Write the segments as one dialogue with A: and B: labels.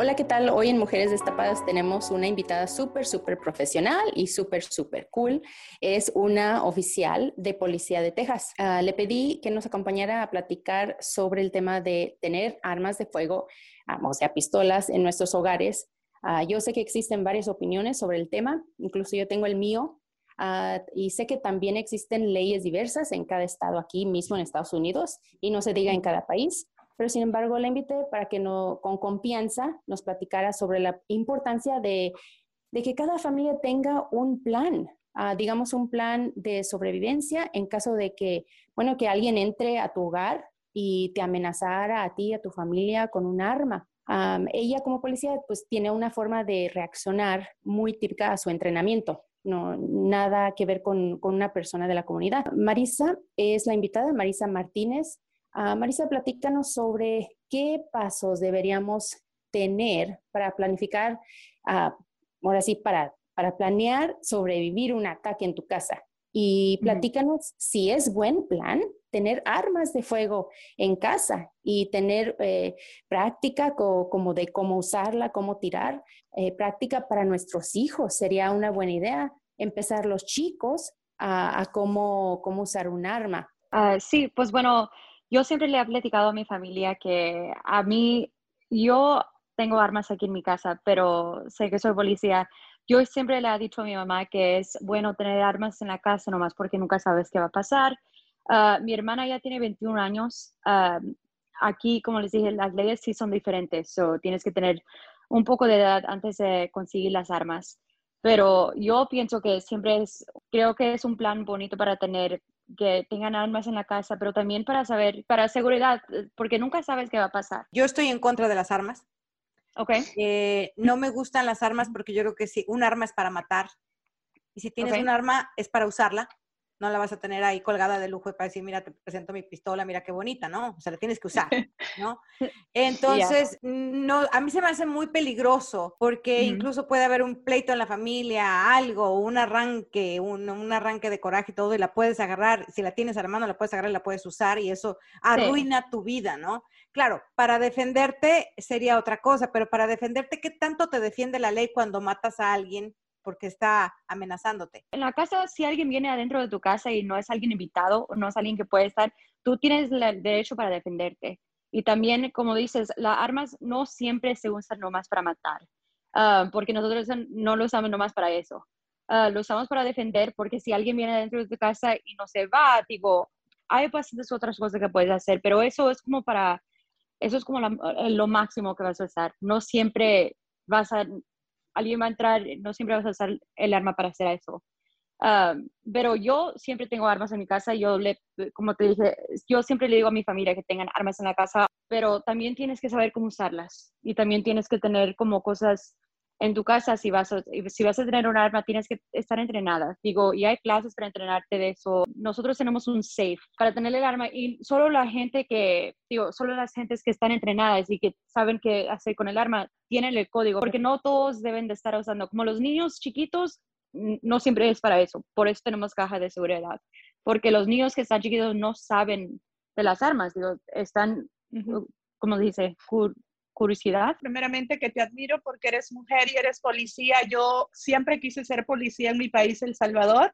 A: Hola, ¿qué tal? Hoy en Mujeres Destapadas tenemos una invitada súper, súper profesional y súper, súper cool. Es una oficial de Policía de Texas. Uh, le pedí que nos acompañara a platicar sobre el tema de tener armas de fuego, um, o sea, pistolas en nuestros hogares. Uh, yo sé que existen varias opiniones sobre el tema, incluso yo tengo el mío. Y sé que también existen leyes diversas en cada estado aquí mismo en Estados Unidos y no se diga en cada país pero sin embargo la invité para que no, con confianza nos platicara sobre la importancia de, que cada familia tenga un plan, uh, digamos un plan de sobrevivencia en caso de que, bueno, que alguien entre a tu hogar y te amenazara a ti, a tu familia con un arma. Ella como policía pues tiene una forma de reaccionar muy típica a su entrenamiento. No, nada que ver con una persona de la comunidad. Marisa es la invitada, Marisa Martínez. Uh, Marisa, platícanos sobre qué pasos deberíamos tener para planificar, uh, ahora sí, para, para planear sobrevivir un ataque en tu casa. Y platícanos si es buen plan tener armas de fuego en casa y tener eh, práctica co como de cómo usarla, cómo tirar, eh, práctica para nuestros hijos. Sería una buena idea empezar los chicos a, a cómo, cómo usar un arma.
B: Uh, sí, pues bueno, yo siempre le he platicado a mi familia que a mí, yo tengo armas aquí en mi casa, pero sé que soy policía. Yo siempre le he dicho a mi mamá que es bueno tener armas en la casa nomás porque nunca sabes qué va a pasar. Uh, mi hermana ya tiene 21 años. Uh, aquí, como les dije, las leyes sí son diferentes. So, tienes que tener un poco de edad antes de conseguir las armas. Pero yo pienso que siempre es, creo que es un plan bonito para tener que tengan armas en la casa, pero también para saber, para seguridad, porque nunca sabes qué va a pasar.
C: Yo estoy en contra de las armas.
B: Ok.
C: Eh, no me gustan las armas porque yo creo que si un arma es para matar y si tienes un arma es para usarla. No la vas a tener ahí colgada de lujo y para decir, mira, te presento mi pistola, mira qué bonita, ¿no? O sea, la tienes que usar, ¿no? Entonces, no, a mí se me hace muy peligroso porque incluso puede haber un pleito en la familia, algo, un arranque, un, un arranque de coraje y todo, y la puedes agarrar, si la tienes a la mano, la puedes agarrar y la puedes usar y eso arruina tu vida, ¿no? Claro, para defenderte sería otra cosa, pero para defenderte, ¿qué tanto te defiende la ley cuando matas a alguien porque está amenazándote?
B: En la casa, si alguien viene adentro de tu casa y no es alguien invitado o no es alguien que puede estar, tú tienes el derecho para defenderte. Y también, como dices, las armas no siempre se usan nomás para matar, ah, porque nosotros no lo usamos nomás para eso. Ah, lo usamos para defender, porque si alguien viene adentro de tu casa y no se va, tipo, hay bastantes otras cosas que puedes hacer, pero eso es como para, eso es como la- lo máximo que vas a usar. No siempre vas a, alguien va a entrar, no siempre vas a usar el arma para hacer eso. Ah, pero yo siempre tengo armas en mi casa. Yo le, como te dije, yo siempre le digo a mi familia que tengan armas en la casa, pero también tienes que saber cómo usarlas y también tienes que tener como cosas en tu casa. Si vas a, si vas a tener un arma, tienes que estar entrenada. Digo, y hay clases para entrenarte de eso. Nosotros tenemos un safe para tener el arma y solo la gente que, digo, solo las gentes que están entrenadas y que saben qué hacer con el arma tienen el código, porque no todos deben de estar usando. Como los niños chiquitos, no siempre es para eso. Por eso tenemos caja de seguridad. Porque los niños que están chiquitos no saben de las armas, digo, están, como dice, curiosidad.
D: primeramente que te admiro porque eres mujer y eres policía. Yo siempre quise ser policía en mi país, El Salvador.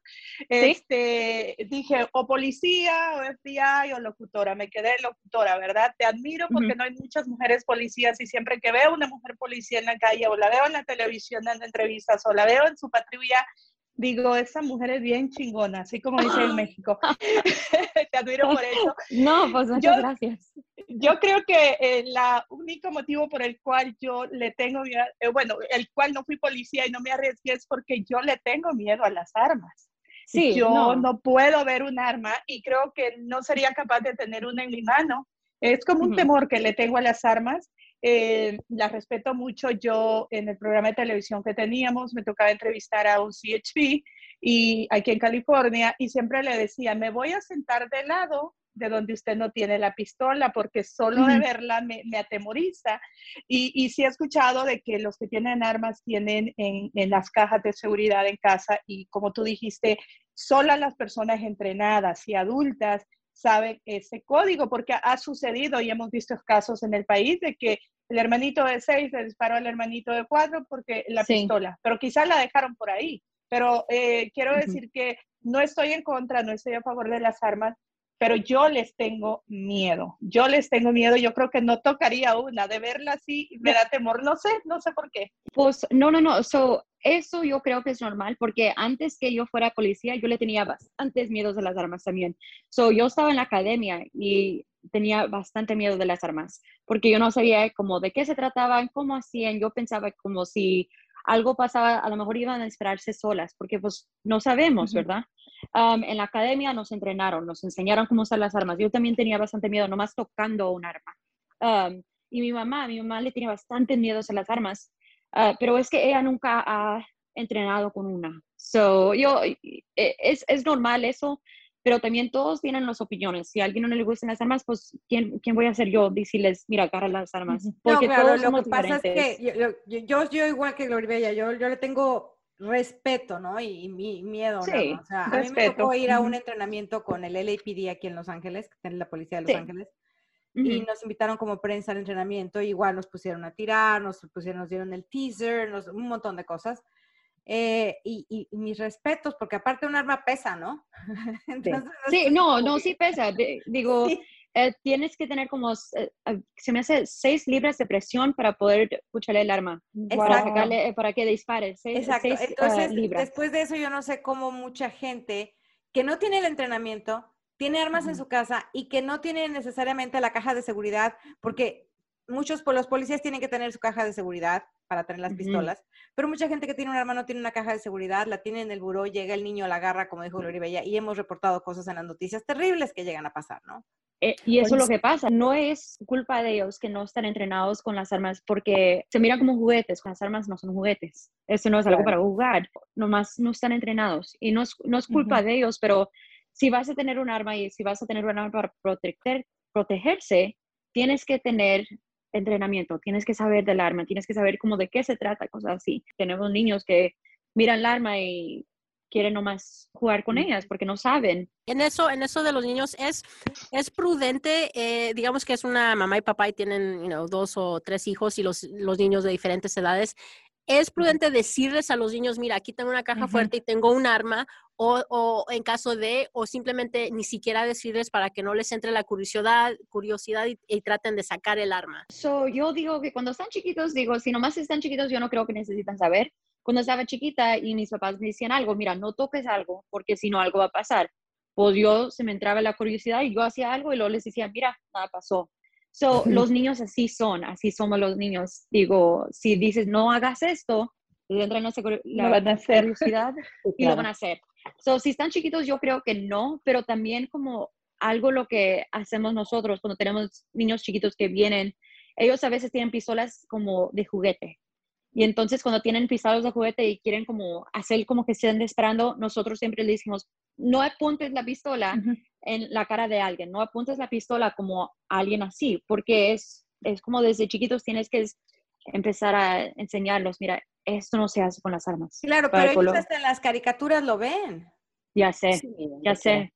D: Este, dije o policía o FBI o locutora. Me quedé locutora, ¿verdad? Te admiro porque no hay muchas mujeres policías y siempre que veo una mujer policía en la calle o la veo en la televisión dando entrevistas o la veo en su patrulla, digo, esa mujer es bien chingona, así como dice en México. Te admiro por eso.
B: No, pues muchas gracias.
D: Yo creo que el eh, único motivo por el cual yo le tengo miedo, eh, bueno, el cual no fui policía y no me arriesgué es porque yo le tengo miedo a las armas. Sí, yo no. puedo ver un arma y creo que no sería capaz de tener una en mi mano. Es como un temor que le tengo a las armas. Eh, la respeto mucho. Yo en el programa de televisión que teníamos me tocaba entrevistar a un CHP y aquí en California y siempre le decía, me voy a sentar de lado de donde usted no tiene la pistola, porque solo de verla me, atemoriza. Y, y, sí he escuchado de que los que tienen armas tienen en, en, las cajas de seguridad en casa y como tú dijiste, solo las personas entrenadas y adultas saben ese código, porque ha, sucedido y hemos visto casos en el país de que el hermanito de seis le disparó al hermanito de cuatro porque la pistola, pero quizás la dejaron por ahí. Pero eh, quiero decir que no estoy en contra, no estoy a favor de las armas, pero yo les tengo miedo. Yo les tengo miedo. Yo creo que no tocaría una. De verla así me da temor. No sé, no sé por qué.
B: Pues no, no, no. So, eso yo creo que es normal porque antes que yo fuera policía, yo le tenía bastantes miedos de las armas también. So, yo estaba en la academia y tenía bastante miedo de las armas porque yo no sabía cómo de qué se trataban, cómo hacían. Yo pensaba como si algo pasaba, a lo mejor iban a esperarse solas, porque pues no sabemos, ¿verdad? En la academia nos entrenaron, nos enseñaron cómo usar las armas. Yo también tenía bastante miedo, nomás tocando un arma. y mi mamá, mi mamá le tiene bastante miedo a las armas, ah, pero es que ella nunca ha entrenado con una. So, yo, e, es, es normal eso, pero también todos tienen las opiniones. Si a alguien no le gustan las armas, pues ¿quién, quién voy a ser yo? Decirles, mira, agarra las armas.
C: Porque no, claro, lo que pasa es que yo, yo, yo, igual que Gloria Bella, yo, yo le tengo respeto, ¿no? Y, mi miedo, sí, O sea, a mí me tocó ir a un entrenamiento con el LAPD aquí en Los Ángeles, que es la policía de Los Ángeles, y nos invitaron como prensa al entrenamiento, igual nos pusieron a tirar, nos pusieron, nos dieron el teaser, un montón de cosas. Eh, y, mis respetos, porque aparte un arma pesa, ¿no?
B: sí, no, no, sí pesa. digo, eh, tienes que tener como, eh, se me hace seis libras de presión para poder escucharle el arma, para, para que dispare.
C: Exacto. Entonces, después de eso, yo no sé cómo mucha gente que no tiene el entrenamiento, tiene armas en su casa y que no tiene necesariamente la caja de seguridad, porque muchos pues, los policías tienen que tener su caja de seguridad para tener las pistolas, pero mucha gente que tiene un arma no tiene una caja de seguridad, la tiene en el buró, llega el niño, la agarra, como dijo Gloria Bella, y hemos reportado cosas en las noticias terribles que llegan a pasar, ¿no?
B: Eh, y eso es lo que pasa, no es culpa de ellos que no están entrenados con las armas porque se miran como juguetes, las armas no son juguetes, eso no es algo para jugar, nomás no están entrenados y no es, no es culpa de ellos, pero si vas a tener un arma y si vas a tener un arma para proteger, protegerse, tienes que tener entrenamiento, tienes que saber del arma, tienes que saber cómo de qué se trata, cosas así. Tenemos niños que miran el arma y quieren nomás jugar con ellas porque no saben.
E: En eso, en eso de los niños es, es prudente, eh, digamos que es una mamá y papá y tienen dos o tres hijos y los, los niños de diferentes edades. Es prudente decirles a los niños, mira, aquí tengo una caja fuerte y tengo un arma, o, o, en caso de, o simplemente ni siquiera decirles para que no les entre la curiosidad, curiosidad y, traten de sacar el arma.
B: So, yo digo que cuando están chiquitos, digo, si nomás están chiquitos, yo no creo que necesitan saber. Cuando estaba chiquita y mis papás me decían algo, mira, no toques algo, porque si no algo va a pasar. Pues yo se me entraba la curiosidad y yo hacía algo y luego les decía, mira, nada pasó. So, los niños así son, así somos los niños. Digo, si dices no hagas esto, les entra la, van a hacer. curiosidad y lo van a hacer. So, si están chiquitos, yo creo que no, pero también como algo lo que hacemos nosotros cuando tenemos niños chiquitos que vienen, ellos a veces tienen pistolas como de juguete. Y entonces cuando tienen pistolas de juguete y quieren como hacer como que estén disparando, nosotros siempre le decimos, no apuntes la pistola en la cara de alguien, no apuntes la pistola como a alguien así, porque es, es como desde chiquitos tienes que empezar a enseñarlos, mira, esto no se hace con las armas.
C: Claro, pero ellos hasta en las caricaturas lo ven.
B: Ya sé, ya sé.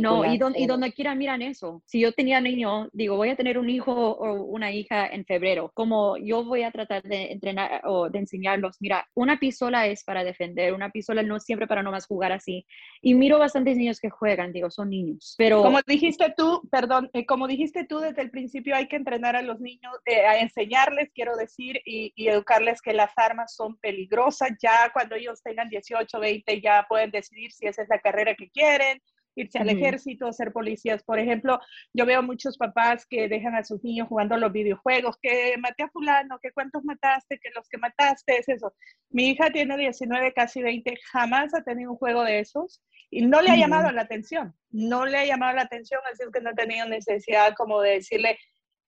B: No, y, y donde quiera miran eso. Si yo tenía niño, digo, voy a tener un hijo o una hija en febrero, como yo voy a tratar de entrenar o de enseñarlos, mira, una pistola es para defender, una pistola no siempre para no más jugar así. Y miro bastantes niños que juegan, digo, son niños. Pero
D: como dijiste tú, perdón, eh, como dijiste tú desde el principio, hay que entrenar a los niños, eh, a enseñarles, quiero decir, y, y educarles que las armas son peligrosas. Ya cuando ellos tengan 18, 20, ya pueden decidir si esa es la carrera que quieren irse al ejército, ser policías. Por ejemplo, yo veo muchos papás que dejan a sus niños jugando los videojuegos, que maté a fulano, que cuántos mataste, que los que mataste, es eso. Mi hija tiene 19, casi 20, jamás ha tenido un juego de esos y no le ha llamado la atención, no le ha llamado la atención, así es que no ha tenido necesidad como de decirle,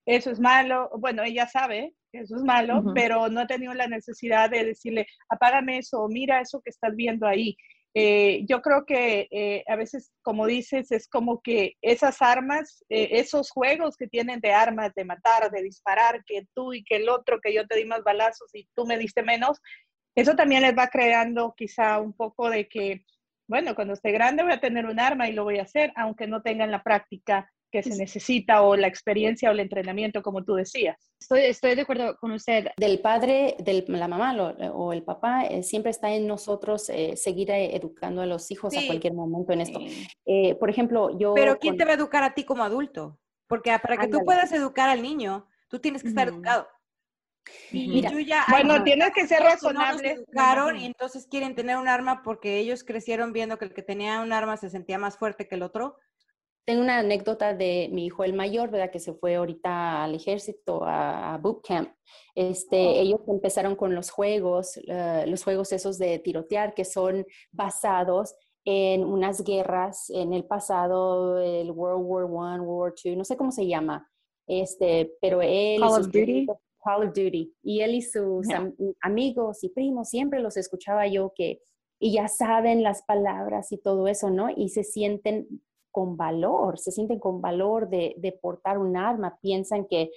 D: eso es malo, bueno, ella sabe que eso es malo, pero no ha tenido la necesidad de decirle, apágame eso, mira eso que estás viendo ahí. Eh, yo creo que eh, a veces, como dices, es como que esas armas, eh, esos juegos que tienen de armas, de matar, de disparar, que tú y que el otro, que yo te di más balazos y tú me diste menos, eso también les va creando quizá un poco de que, bueno, cuando esté grande voy a tener un arma y lo voy a hacer, aunque no tengan la práctica que se necesita o la experiencia o el entrenamiento, como tú decías.
B: Estoy, estoy de acuerdo con usted.
A: Del padre, de la mamá o el papá, eh, siempre está en nosotros eh, seguir eh, educando a los hijos a cualquier momento en esto. por ejemplo, yo...
C: Pero ¿quién te va a educar a ti como adulto? Porque para que tú puedas educar al niño, tú tienes que estar educado.
D: Mira, bueno, tienes que ser razonable.
C: educaron y entonces quieren tener un arma porque ellos crecieron viendo que el que tenía un arma se sentía más fuerte que el otro.
A: Tengo una anécdota de mi hijo el mayor, ¿verdad? Que se fue ahorita al ejército, a, boot camp. Este, oh. Ellos empezaron con los juegos, eh, los juegos esos de tirotear, que son basados en unas guerras en el pasado, el World War I, World War II, no sé cómo se llama, este, pero él...
B: Call of Duty.
A: Call of Duty. Y él y sus amigos y primos, siempre los escuchaba yo que, y ya saben las palabras y todo eso, ¿no? Y se sienten con valor, se sienten con valor de, portar un arma, piensan que,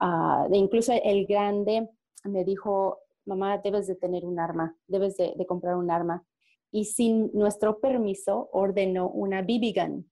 A: uh, incluso el grande me dijo, mamá, debes de tener un arma, debes de, comprar un arma. Y sin nuestro permiso ordenó una BB gun.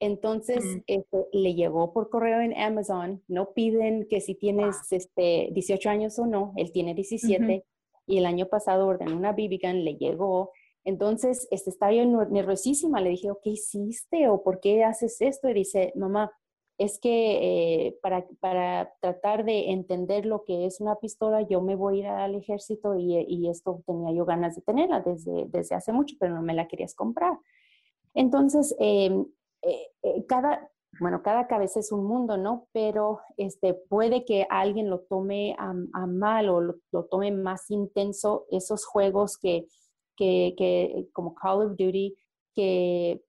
A: Entonces, este, le llegó por correo en Amazon. No piden que si tienes este, 18 años o no, él tiene 17. Y el año pasado ordenó una BB gun, le llegó entonces, este, estaba yo nerviosísima, le dije, ¿qué hiciste o por qué haces esto? Y dice, mamá, es que eh, para, para, tratar de entender lo que es una pistola, yo me voy a ir al ejército y, y esto tenía yo ganas de tenerla desde, desde, hace mucho, pero no me la querías comprar. Entonces, em, eh, eh, cada, bueno, cada cabeza es un mundo, ¿no? Pero este, puede que alguien lo tome a, mal o lo, tome más intenso, esos juegos que que, como Call of Duty, que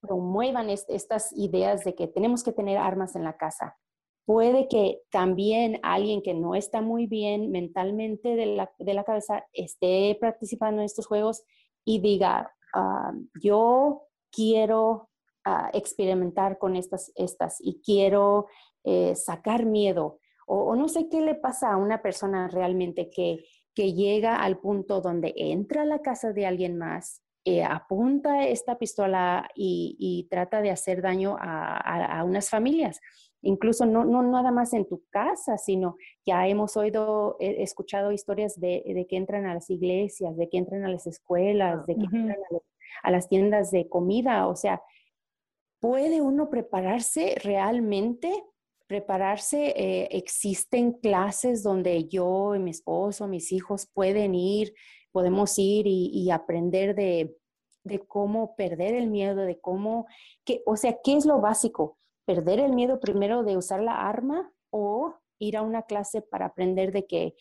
A: promuevan estas ideas de que tenemos que tener armas en la casa. Puede que también alguien que no está muy bien mentalmente de la, cabeza esté participando en estos juegos y diga, ah, yo quiero ah, experimentar con estas, estas y quiero eh, sacar miedo. o, no sé qué le pasa a una persona realmente que que llega al punto donde entra a la casa de alguien más, eh, apunta esta pistola y, trata de hacer daño a, unas familias. Incluso no, no, nada más en tu casa, sino ya hemos oído, escuchado historias de, que entran a las iglesias, de que entran a las escuelas, de que entran a las tiendas de comida. O sea, ¿puede uno prepararse realmente prepararse. Eh, existen clases donde yo y mi esposo, mis hijos pueden ir, podemos ir y, aprender de, cómo perder el miedo, de cómo, que, o sea, ¿qué es lo básico? ¿Perder el miedo primero de usar la arma o ir a una clase para aprender de que,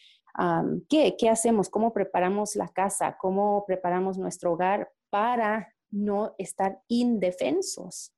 A: ¿qué, ¿qué hacemos? ¿Cómo preparamos la casa? ¿Cómo preparamos nuestro hogar para no estar indefensos?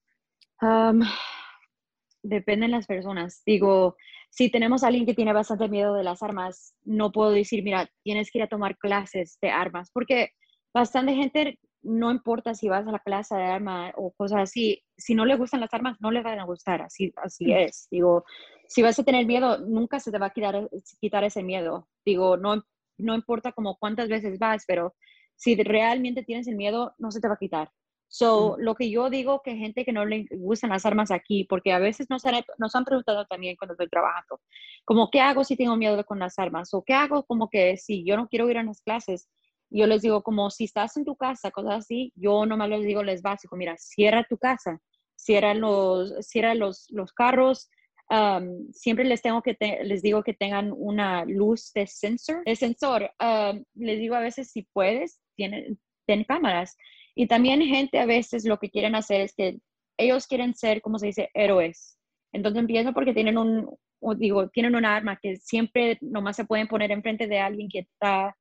B: Dependen las personas. Digo, si tenemos a alguien que tiene bastante miedo de las armas, no puedo decir, mira, tienes que ir a tomar clases de armas, porque bastante gente, no importa si vas a la clase de armas o cosas así, si no le gustan las armas, no le van a gustar, así, así mm. es. Digo, si vas a tener miedo, nunca se te va a quitar, quitar ese miedo. Digo, no, no importa como cuántas veces vas, pero si realmente tienes el miedo, no se te va a quitar. So, lo que yo digo que gente que no le gustan las armas aquí, porque a veces nos han, nos han preguntado también cuando estoy trabajando, como, ¿qué hago si tengo miedo con las armas? ¿O qué hago como que si yo no quiero ir a las clases? Yo les digo, como si estás en tu casa, cosas así, yo nomás les digo, les básico, mira, cierra tu casa, cierra los, cierra los, los carros, siempre les tengo que les digo que tengan una luz de sensor, de sensor. les digo a veces si puedes, tienen, ten cámaras. Y también gente a veces lo que quieren hacer es que ellos quieren ser, como se dice, héroes. Entonces empiezan porque tienen un, digo, tienen un arma que siempre nomás se pueden poner enfrente de alguien que está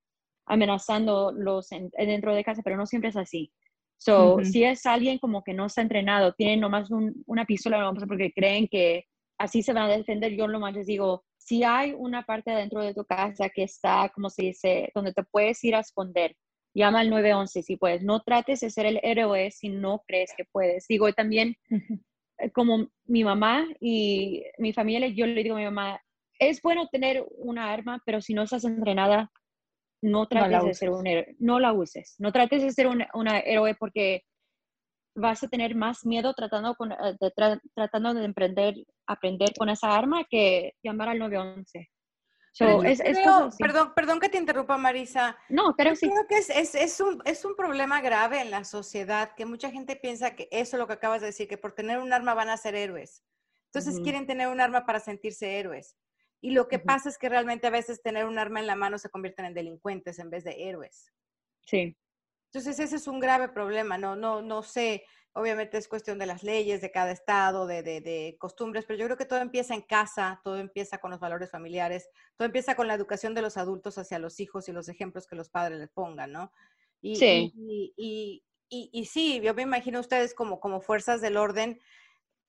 B: amenazando los dentro de casa, pero no siempre es así. So, si es alguien como que no está entrenado, tienen nomás una pistola porque creen que así se van a defender, yo nomás les digo, si hay una parte dentro de tu casa que está, como se dice, donde te puedes ir a esconder, llama al 911 si puedes. No trates de ser el héroe si no crees que puedes. Digo, también eh, como mi mamá y mi familia, yo le digo a mi mamá, es bueno tener una arma, pero si no estás entrenada, no trates de ser un héroe, no la uses, no trates de ser un héroe porque vas a tener más miedo tratando, con, eh, de, tratando de emprender, aprender con esa arma que llamar al 911
C: perdón, perdón que te interrumpa, Marisa.
B: No, pero sí.
C: Creo que es, es, es, un, es un problema grave en la sociedad, que mucha gente piensa que eso es lo que acabas de decir, que por tener un arma van a ser héroes. Entonces quieren tener un arma para sentirse héroes. Y lo que pasa es que realmente a veces tener un arma en la mano se convierten en delincuentes en vez de héroes.
B: Sí.
C: Entonces ese es un grave problema. No, no, no sé. Obviamente es cuestión de las leyes de cada estado, de, de, costumbres, pero yo creo que todo empieza en casa, todo empieza con los valores familiares, todo empieza con la educación de los adultos hacia los hijos y los ejemplos que los padres les pongan, ¿no? Y, sí. Y, y, y, sí, yo me imagino ustedes como, como fuerzas del orden,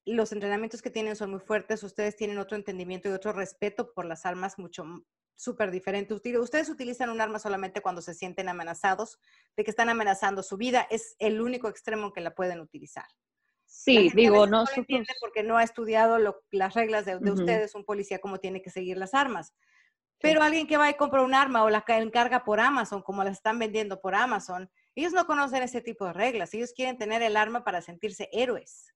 C: los entrenamientos que tienen son muy fuertes, ustedes tienen otro entendimiento y otro respeto por las armas mucho súper diferente. Ustedes utilizan un arma solamente cuando se sienten amenazados, de que están amenazando su vida. Es el único extremo en que la pueden utilizar.
B: Sí, digo, no.
C: No entiende porque no ha estudiado las reglas de, ustedes, un policía, cómo tiene que seguir las armas. Pero alguien que va y compra un arma o la encarga por Amazon, como las están vendiendo por Amazon, ellos no conocen ese tipo de reglas. Ellos quieren tener el arma para sentirse héroes.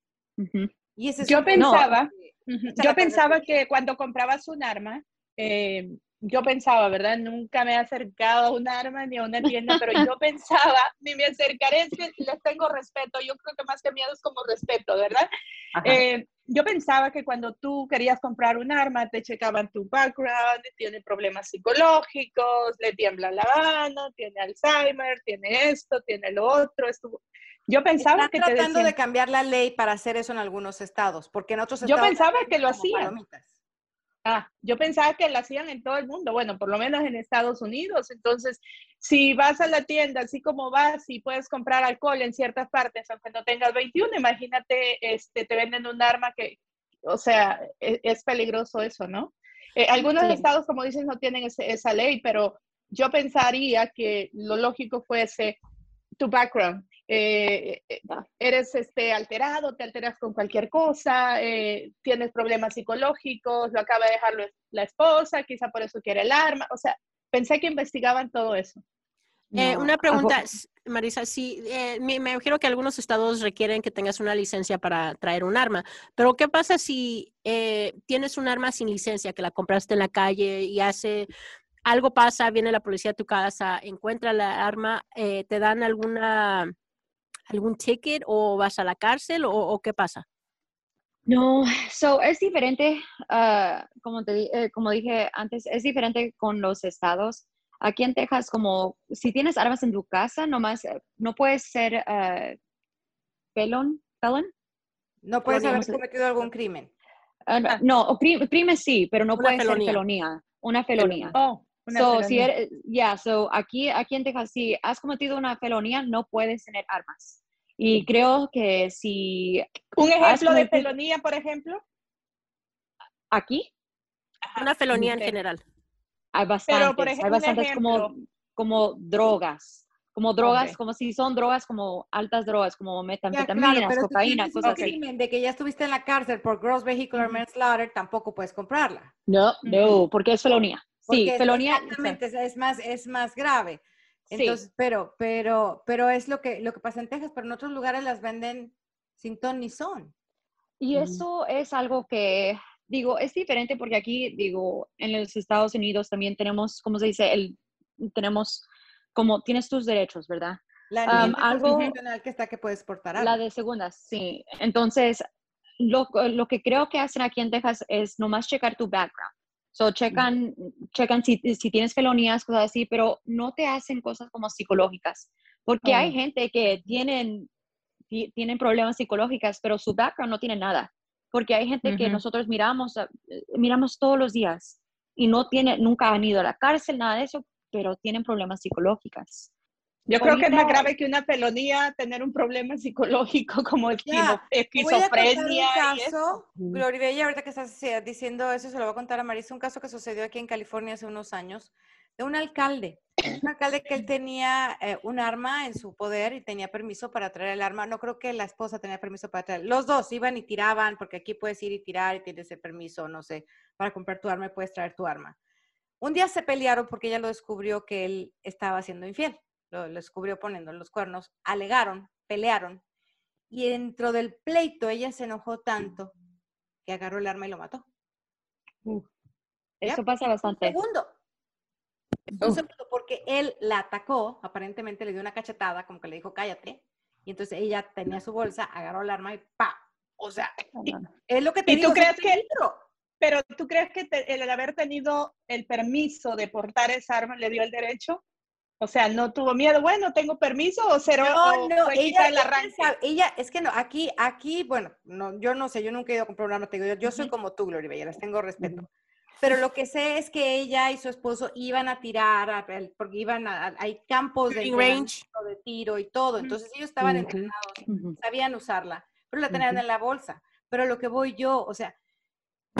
D: Y ese yo pensaba, yo pensaba que cuando comprabas un arma, eh, yo pensaba, ¿verdad? Nunca me he acercado a un arma ni a una tienda, pero yo pensaba, ni me acercaré, es que les tengo respeto, yo creo que más que miedo es como respeto, ¿verdad? Eh, yo pensaba que cuando tú querías comprar un arma, te checaban tu background, tiene problemas psicológicos, le tiembla la mano, tiene Alzheimer, tiene esto, tiene lo otro. Esto. Yo pensaba
C: Están que tratando de cambiar la ley para hacer eso en algunos estados, porque en otros
D: estados... Yo pensaba que lo hacían. Ah, yo pensaba que lo hacían en todo el mundo, bueno, por lo menos en Estados Unidos. Entonces, si vas a la tienda, así como vas y puedes comprar alcohol en ciertas partes, aunque no tengas 21, imagínate, este, te venden un arma que, o sea, e, es, peligroso eso, ¿no? Eh, algunos estados, como dices, no tienen esa ley, pero yo pensaría que lo lógico fuese tu background. Eh, eh, eres este, alterado, te alteras con cualquier cosa, eh, tienes problemas psicológicos, lo acaba de dejar la esposa, quizá por eso quiere el arma. O sea, pensé que investigaban todo eso.
E: una pregunta, Marisa, sí, me, me, imagino que algunos estados requieren que tengas una licencia para traer un arma, pero ¿qué pasa si tienes un arma sin licencia, que la compraste en la calle y hace algo pasa, viene la policía a tu casa, encuentra la arma, te dan alguna algún ticket o vas a la cárcel o, qué pasa?
B: No, so es diferente, ah, como, te, eh, como dije antes, es diferente con los estados. Aquí en Texas, como si tienes armas en tu casa, nomás eh, no puedes ser uh, felon, felon.
C: No puedes haber cometido algún crimen.
B: Ah, no, crimen sí, pero no puede ser felonía, una felonía. Oh, so, si ya, so aquí, aquí en Texas, si has cometido una felonía, no puedes tener armas. Y creo que si...
D: ¿Un ejemplo de felonía, por ejemplo?
B: ¿Aquí?
E: Una felonía en general.
B: Hay bastantes, hay bastantes como, como drogas, como drogas, como si son drogas como altas drogas, como metanfetaminas, cocaína, cosas así.
C: crimen de que ya estuviste en la cárcel por gross vehicular manslaughter, tampoco puedes comprarla.
B: No, no, porque es felonía. Sí, felonía.
C: Exactamente, es más, es más grave. Entonces, pero, pero, pero es lo que, lo que pasa en Texas, pero en otros lugares las venden sin ton ni son.
B: Y eso es algo que, digo, es diferente porque aquí, digo, en los Estados Unidos también tenemos, ¿cómo se dice? El, tenemos, como tienes tus derechos, ¿verdad?
C: La um, algo que está que puedes portar
B: La de segundas, sí. Entonces, lo, lo, que creo que hacen aquí en Texas es nomás checar tu background. So, checan, checan si, si, tienes felonías, cosas así, pero no te hacen cosas como psicológicas. Porque hay oh. gente que tienen, tienen problemas psicológicos, pero su background no tiene nada. Porque hay gente que nosotros miramos, eh, miramos todos los días y no tiene, nunca han ido a la cárcel, nada de eso, pero tienen problemas psicológicos.
D: Yo creo que es más grave que una felonía tener un problema psicológico como esquizofrenia.
C: un caso, Gloria Bella, ahorita que estás diciendo eso, se lo voy a contar a Marisa, un caso que sucedió aquí en California hace unos años, de un alcalde, un alcalde que él tenía eh, un arma en su poder y tenía permiso para traer el arma. No creo que la esposa tenía permiso para traer. Los dos iban y tiraban, porque aquí puedes ir y tirar y tienes el permiso, no sé, para comprar tu arma y puedes traer tu arma. Un día se pelearon porque ella lo descubrió que él estaba siendo infiel lo, descubrió poniendo los cuernos, alegaron, pelearon, y dentro del pleito ella se enojó tanto que agarró el arma y lo mató.
B: eso pasa bastante.
C: segundo. Un segundo, porque él la atacó, aparentemente le dio una cachetada, como que le dijo cállate, y entonces ella tenía su bolsa, agarró el arma y ¡pa! O sea, es lo que te
D: ¿Y tú crees que pero tú crees que el haber tenido el permiso de portar esa arma le dio el derecho? O sea, no tuvo miedo, bueno, tengo permiso o cero. No, no,
C: ella, el arranque? ella, es que no, aquí, aquí, bueno, no, yo no sé, yo nunca he ido a comprar un arma, yo, yo soy como tú, Gloria Bella, les tengo respeto. Pero lo que sé es que ella y su esposo iban a tirar, porque iban a, hay campos de, range. de tiro y todo, entonces ellos estaban entrenados, sabían usarla, pero la tenían en la bolsa. Pero lo que voy yo, o sea,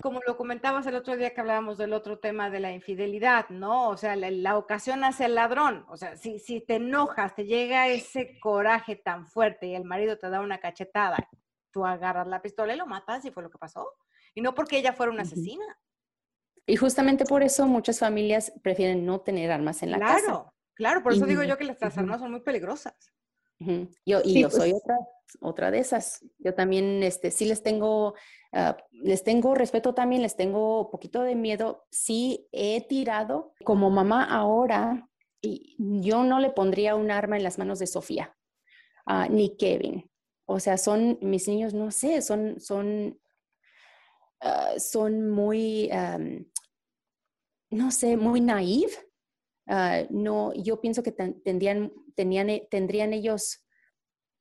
C: como lo comentabas el otro día que hablábamos del otro tema de la infidelidad, ¿no? O sea, la, ocasión hace el ladrón. O sea, si, si te enojas, te llega ese coraje tan fuerte y el marido te da una cachetada, tú agarras la pistola y lo matas y fue lo que pasó. Y no porque ella fuera una asesina.
A: Y justamente por eso muchas familias prefieren no tener armas en la casa.
C: Claro, claro, por eso digo yo que las armas son muy peligrosas.
A: Yo, y yo soy pues. otra, otra de esas. Yo también, este, sí les tengo, ah, les tengo respeto también, les tengo un poquito de miedo. Sí he tirado como mamá ahora, y yo no le pondría un arma en las manos de Sofía, uh, ni Kevin. O sea, son mis niños, no sé, son, son, uh, son muy, no sé, muy naive. No, yo pienso que tendrían eh, tendrían ellos,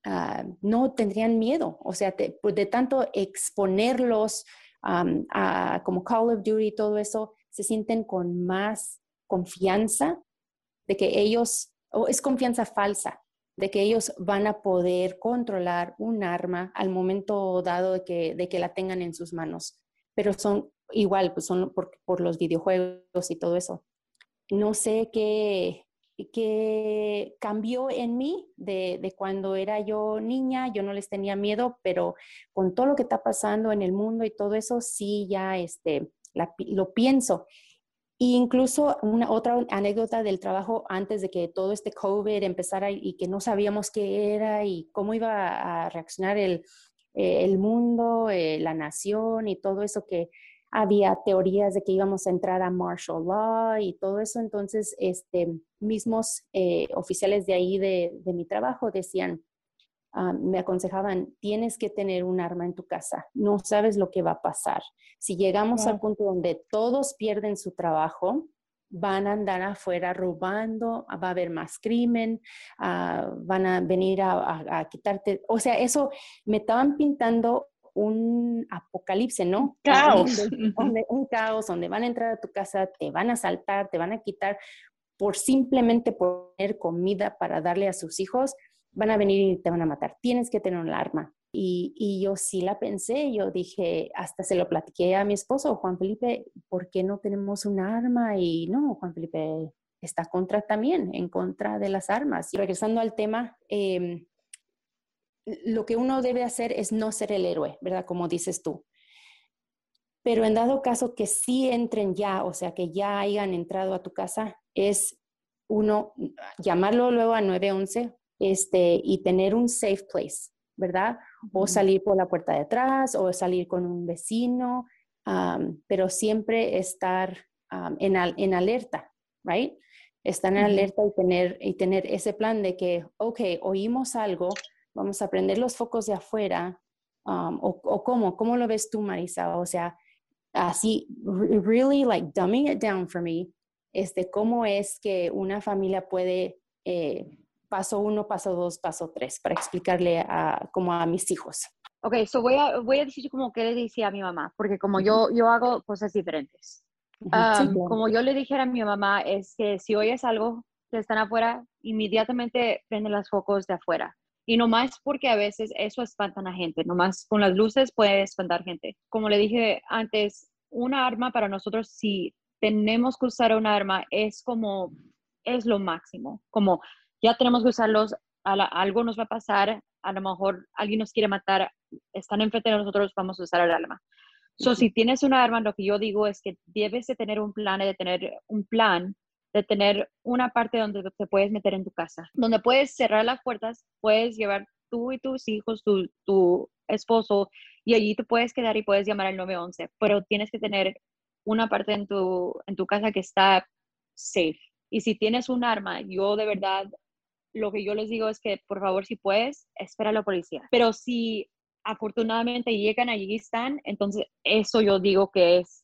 A: ah, no tendrían miedo, o sea, pues, de tanto exponerlos a como Call of Duty y todo eso, se sienten con más confianza de que ellos, o es confianza falsa, de que ellos van a poder controlar un arma al momento dado de que, de que la tengan en sus manos. Pero son igual, pues son por los videojuegos y todo eso. No sé qué, que cambió en mí de, cuando era yo niña, yo no les tenía miedo, pero con todo lo que está pasando en el mundo y todo eso, sí, ya este, lo pienso. E incluso una otra anécdota del trabajo antes de que todo este COVID empezara y que no sabíamos qué era y cómo iba a reaccionar el, el mundo, eh, la nación y todo eso que había teorías de que íbamos a entrar a martial law y todo eso. Entonces, este, mismos eh, oficiales de ahí de, mi trabajo decían, ah, me aconsejaban, tienes que tener un arma en tu casa, no sabes lo que va a pasar. Si llegamos al punto donde todos pierden su trabajo, van a andar afuera robando, va a haber más crimen, ah, van a venir a, a, quitarte. O sea, eso me estaban pintando un apocalipsis, ¿no?
B: Caos.
A: un caos donde van a entrar a tu casa, te van a saltar, te van a quitar por simplemente poner comida para darle a sus hijos, van a venir y te van a matar. Tienes que tener un arma. Y, y, yo sí la pensé, yo dije, hasta se lo platiqué a mi esposo, Juan Felipe, ¿por qué no tenemos un arma? Y no, Juan Felipe está contra también, en contra de las armas. Y regresando al tema, eh, lo que uno debe hacer es no ser el héroe, ¿verdad? Como dices tú. Pero en dado caso que sí entren ya, o sea, que ya hayan entrado a tu casa, es uno, llamarlo luego a 911 este, y tener un safe place, ¿verdad? O salir por la puerta de atrás o salir con un vecino, pero siempre estar en, en, alerta, ¿right? Estar en alerta y tener, y tener ese plan de que, ok, oímos algo, vamos a prender los focos de afuera, o, o, cómo, cómo lo ves tú, Marisa? O sea, así, really like dumbing it down for me, este, cómo es que una familia puede, eh, paso uno, paso dos, paso tres, para explicarle a, como a mis hijos.
B: Ok, so voy a, voy a decir como que le decía a mi mamá, porque como yo, yo hago cosas diferentes. Como yo le dijera a mi mamá, es que si oyes algo que están afuera, inmediatamente prende los focos de afuera. Y no más porque a veces eso espanta a gente, nomás con las luces puede espantar gente. Como le dije antes, una arma para nosotros, si tenemos que usar una arma, es como, es lo máximo. Como ya tenemos que usarlos, algo nos va a pasar, a lo mejor alguien nos quiere matar, están enfrente de nosotros, vamos a usar el arma. So, si tienes una arma, lo que yo digo es que debes de tener un plan, de tener un plan de tener una parte donde te puedes meter en tu casa, donde puedes cerrar las puertas, puedes llevar tú y tus hijos, tu, tu esposo, y allí te puedes quedar y puedes llamar al 911, pero tienes que tener una parte en tu, en tu casa que está safe. Y si tienes un arma, yo de verdad, lo que yo les digo es que por favor, si puedes, espera a la policía. Pero si afortunadamente llegan allí están, entonces eso yo digo que es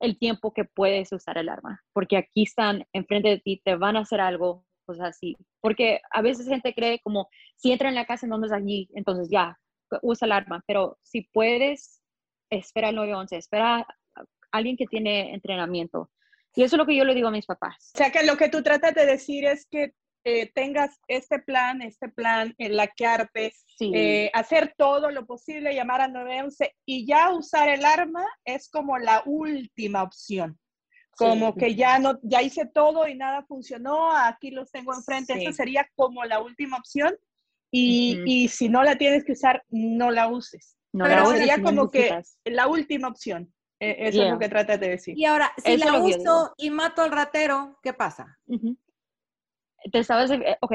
B: el tiempo que puedes usar el arma, porque aquí están enfrente de ti, te van a hacer algo, pues así. Porque a veces gente cree como, si entra en la casa donde es allí, entonces ya, usa el arma, pero si puedes, espera el 911, espera a alguien que tiene entrenamiento. Y eso es lo que yo le digo a mis papás.
D: O sea, que lo que tú tratas de decir es que eh, tengas este plan, este plan, en la que eh, hacer todo lo posible, llamar al 911 y ya usar el arma es como la última opción. Como que ya no, ya hice todo y nada funcionó, aquí los tengo enfrente, eso sería como la última opción. Y, y, si no la tienes que usar, no la uses. No Pero sería como que la última opción. E, eso es lo que tratas de decir.
C: Y ahora, si la uso y mato al ratero, ¿qué pasa?
B: Pensabas, eh, ok,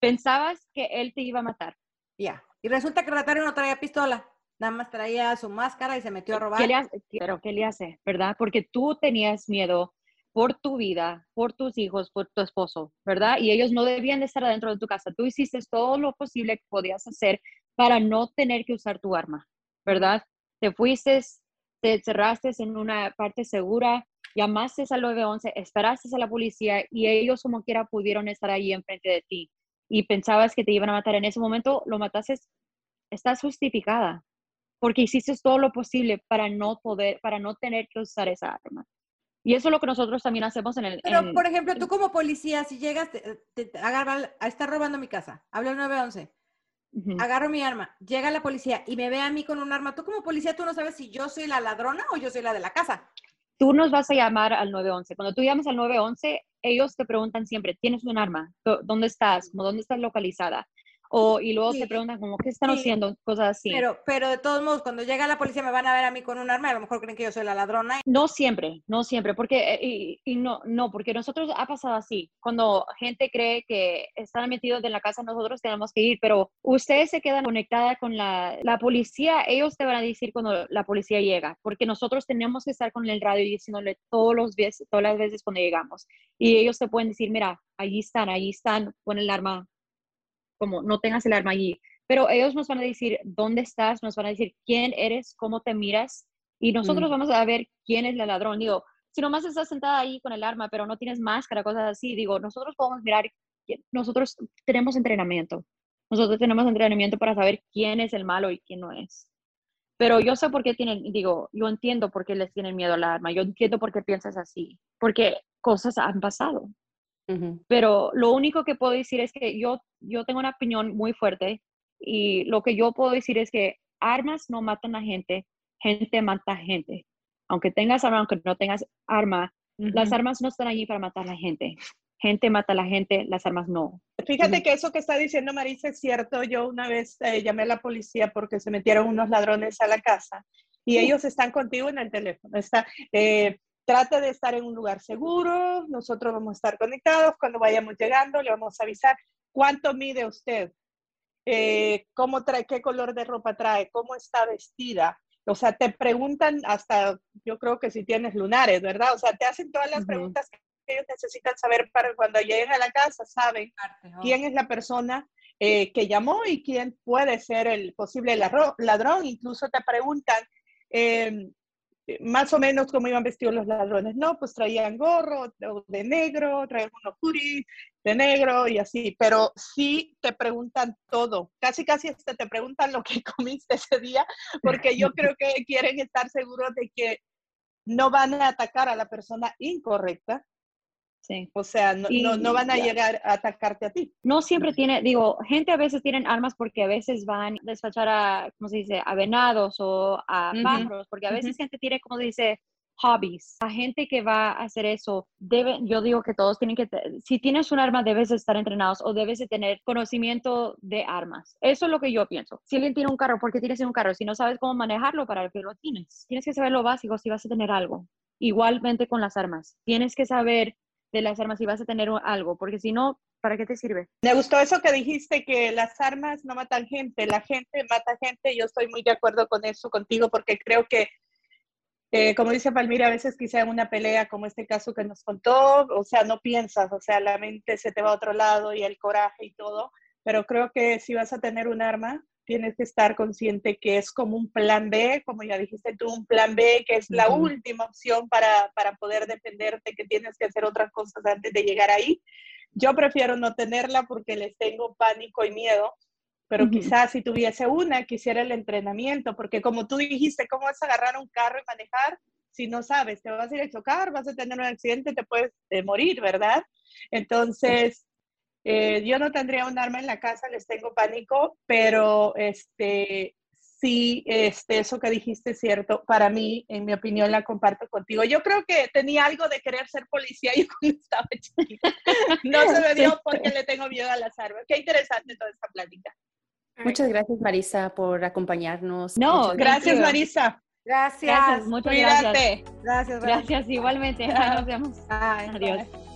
B: pensabas que él te iba a matar.
C: Ya. Y resulta que el ratero no traía pistola. Nada más traía su máscara y se metió a robar.
B: pero ¿qué le hace? ¿Verdad? Porque tú tenías miedo por tu vida, por tus hijos, por tu esposo, ¿verdad? Y ellos no debían de estar adentro de tu casa. Tú hiciste todo lo posible que podías hacer para no tener que usar tu arma, ¿verdad? Te fuiste, te cerraste en una parte segura, llamaste al 911, esperaste a la policía y ellos como quiera pudieron estar ahí enfrente de ti y pensabas que te iban a matar. En ese momento, lo mataste, estás justificada porque hiciste todo lo posible para no poder, para no tener que usar esa arma. Y eso es lo que nosotros también hacemos en el...
C: Pero, por ejemplo, tú como policía, si llegas, te, a estar robando mi casa, habla el 911, agarro mi arma, llega la policía y me ve a mí con un arma, tú como policía, tú no sabes si yo soy la ladrona o yo soy la de la casa
B: tú nos vas a llamar al 911. Cuando tú llamas al 911, ellos te preguntan siempre, ¿tienes un arma? ¿Dónde estás? ¿Dónde estás localizada? O, y luego te preguntan como, ¿qué están haciendo? Cosas así.
C: Pero, pero de todos modos, cuando llega la policía me van a ver a mí con un arma y a lo mejor creen que yo soy la ladrona.
B: No siempre, no siempre, porque, eh, y, no, no, porque nosotros ha pasado así. Cuando gente cree que están metidos en la casa, nosotros tenemos que ir, pero ustedes se quedan conectadas con la, la policía, ellos te van a decir cuando la policía llega, porque nosotros tenemos que estar con el radio diciéndole todos los veces, todas las veces cuando llegamos. Y ellos te pueden decir, mira, allí están, allí están, con el arma como no tengas el arma allí. Pero ellos nos van a decir dónde estás, nos van a decir quién eres, cómo te miras, y nosotros mm. vamos a ver quién es el ladrón. Digo, si nomás estás sentada ahí con el arma, pero no tienes máscara, cosas así, digo, nosotros podemos mirar, nosotros tenemos entrenamiento. Nosotros tenemos entrenamiento para saber quién es el malo y quién no es. Pero yo sé por qué tienen, digo, yo entiendo por qué les tienen miedo al arma, yo entiendo por qué piensas así, porque cosas han pasado. Pero lo único que puedo decir es que yo, yo tengo una opinión muy fuerte y lo que yo puedo decir es que armas no matan a gente, gente mata a gente. Aunque tengas arma, aunque no tengas arma, las armas no están allí para matar a la gente. Gente mata a la gente, las armas no.
D: Fíjate que eso que está diciendo Marisa es cierto. Yo una vez eh, llamé a la policía porque se metieron unos ladrones a la casa y ellos están contigo en el teléfono. Está, eh, trate de estar en un lugar seguro, nosotros vamos a estar conectados, cuando vayamos llegando le vamos a avisar cuánto mide usted, eh, cómo trae, qué color de ropa trae, cómo está vestida. O sea, te preguntan hasta, yo creo que si tienes lunares, ¿verdad? O sea, te hacen todas las preguntas que ellos necesitan saber para cuando lleguen a la casa, saben quién es la persona eh, que llamó y quién puede ser el posible ladrón. Incluso te preguntan, eh, eh, más o menos cómo iban vestidos los ladrones. No, pues traían gorro de negro, traían unos puris de negro y así, pero sí te preguntan todo, casi casi hasta te preguntan lo que comiste ese día, porque yo creo que quieren estar seguros de que no van a atacar a la persona incorrecta, Sí. O sea, no, no, van a llegar a atacarte a ti.
B: No siempre tiene, digo, gente a veces tienen armas porque a veces van a despachar a, ¿cómo se dice?, a venados o a pájaros, porque a veces gente tiene, como dice, hobbies. La gente que va a hacer eso, debe, yo digo que todos tienen que, si tienes un arma, debes estar entrenados o debes de tener conocimiento de armas. Eso es lo que yo pienso. Si alguien tiene un carro, ¿por qué tienes un carro? Si no sabes cómo manejarlo, ¿para qué lo tienes? Tienes que saber lo básico si vas a tener algo. Igualmente con las armas. Tienes que saber de las armas y vas a tener algo, porque si no, ¿para qué te sirve?
D: Me gustó eso que dijiste, que las armas no matan gente, la gente mata gente. Yo estoy muy de acuerdo con eso contigo, porque creo que, eh, como dice Palmira, a veces quizá en una pelea como este caso que nos contó, o sea, no piensas, o sea, la mente se te va a otro lado y el coraje y todo, pero creo que si vas a tener un arma, tienes que estar consciente que es como un plan B, como ya dijiste tú, un plan B, que es la última opción para, para, poder defenderte, que tienes que hacer otras cosas antes de llegar ahí. Yo prefiero no tenerla porque les tengo pánico y miedo, pero quizás si tuviese una, quisiera el entrenamiento, porque como tú dijiste, ¿cómo vas a agarrar un carro y manejar si no sabes? Te vas a ir a chocar, vas a tener un accidente, te puedes eh, morir, ¿verdad? Entonces, eh, yo no tendría un arma en la casa, les tengo pánico, pero este, sí, este, eso que dijiste es cierto. Para mí, en mi opinión, la comparto contigo. Yo creo que tenía algo de querer ser policía yo cuando estaba chiquita. No se me dio porque le tengo miedo a las armas. Qué interesante toda esta plática.
A: Muchas gracias, Marisa, por acompañarnos.
D: No, gracias, Marisa.
C: Gracias.
B: muchas gracias.
C: Gracias,
B: gracias. igualmente. Nos vemos. Adiós.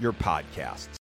F: your podcast.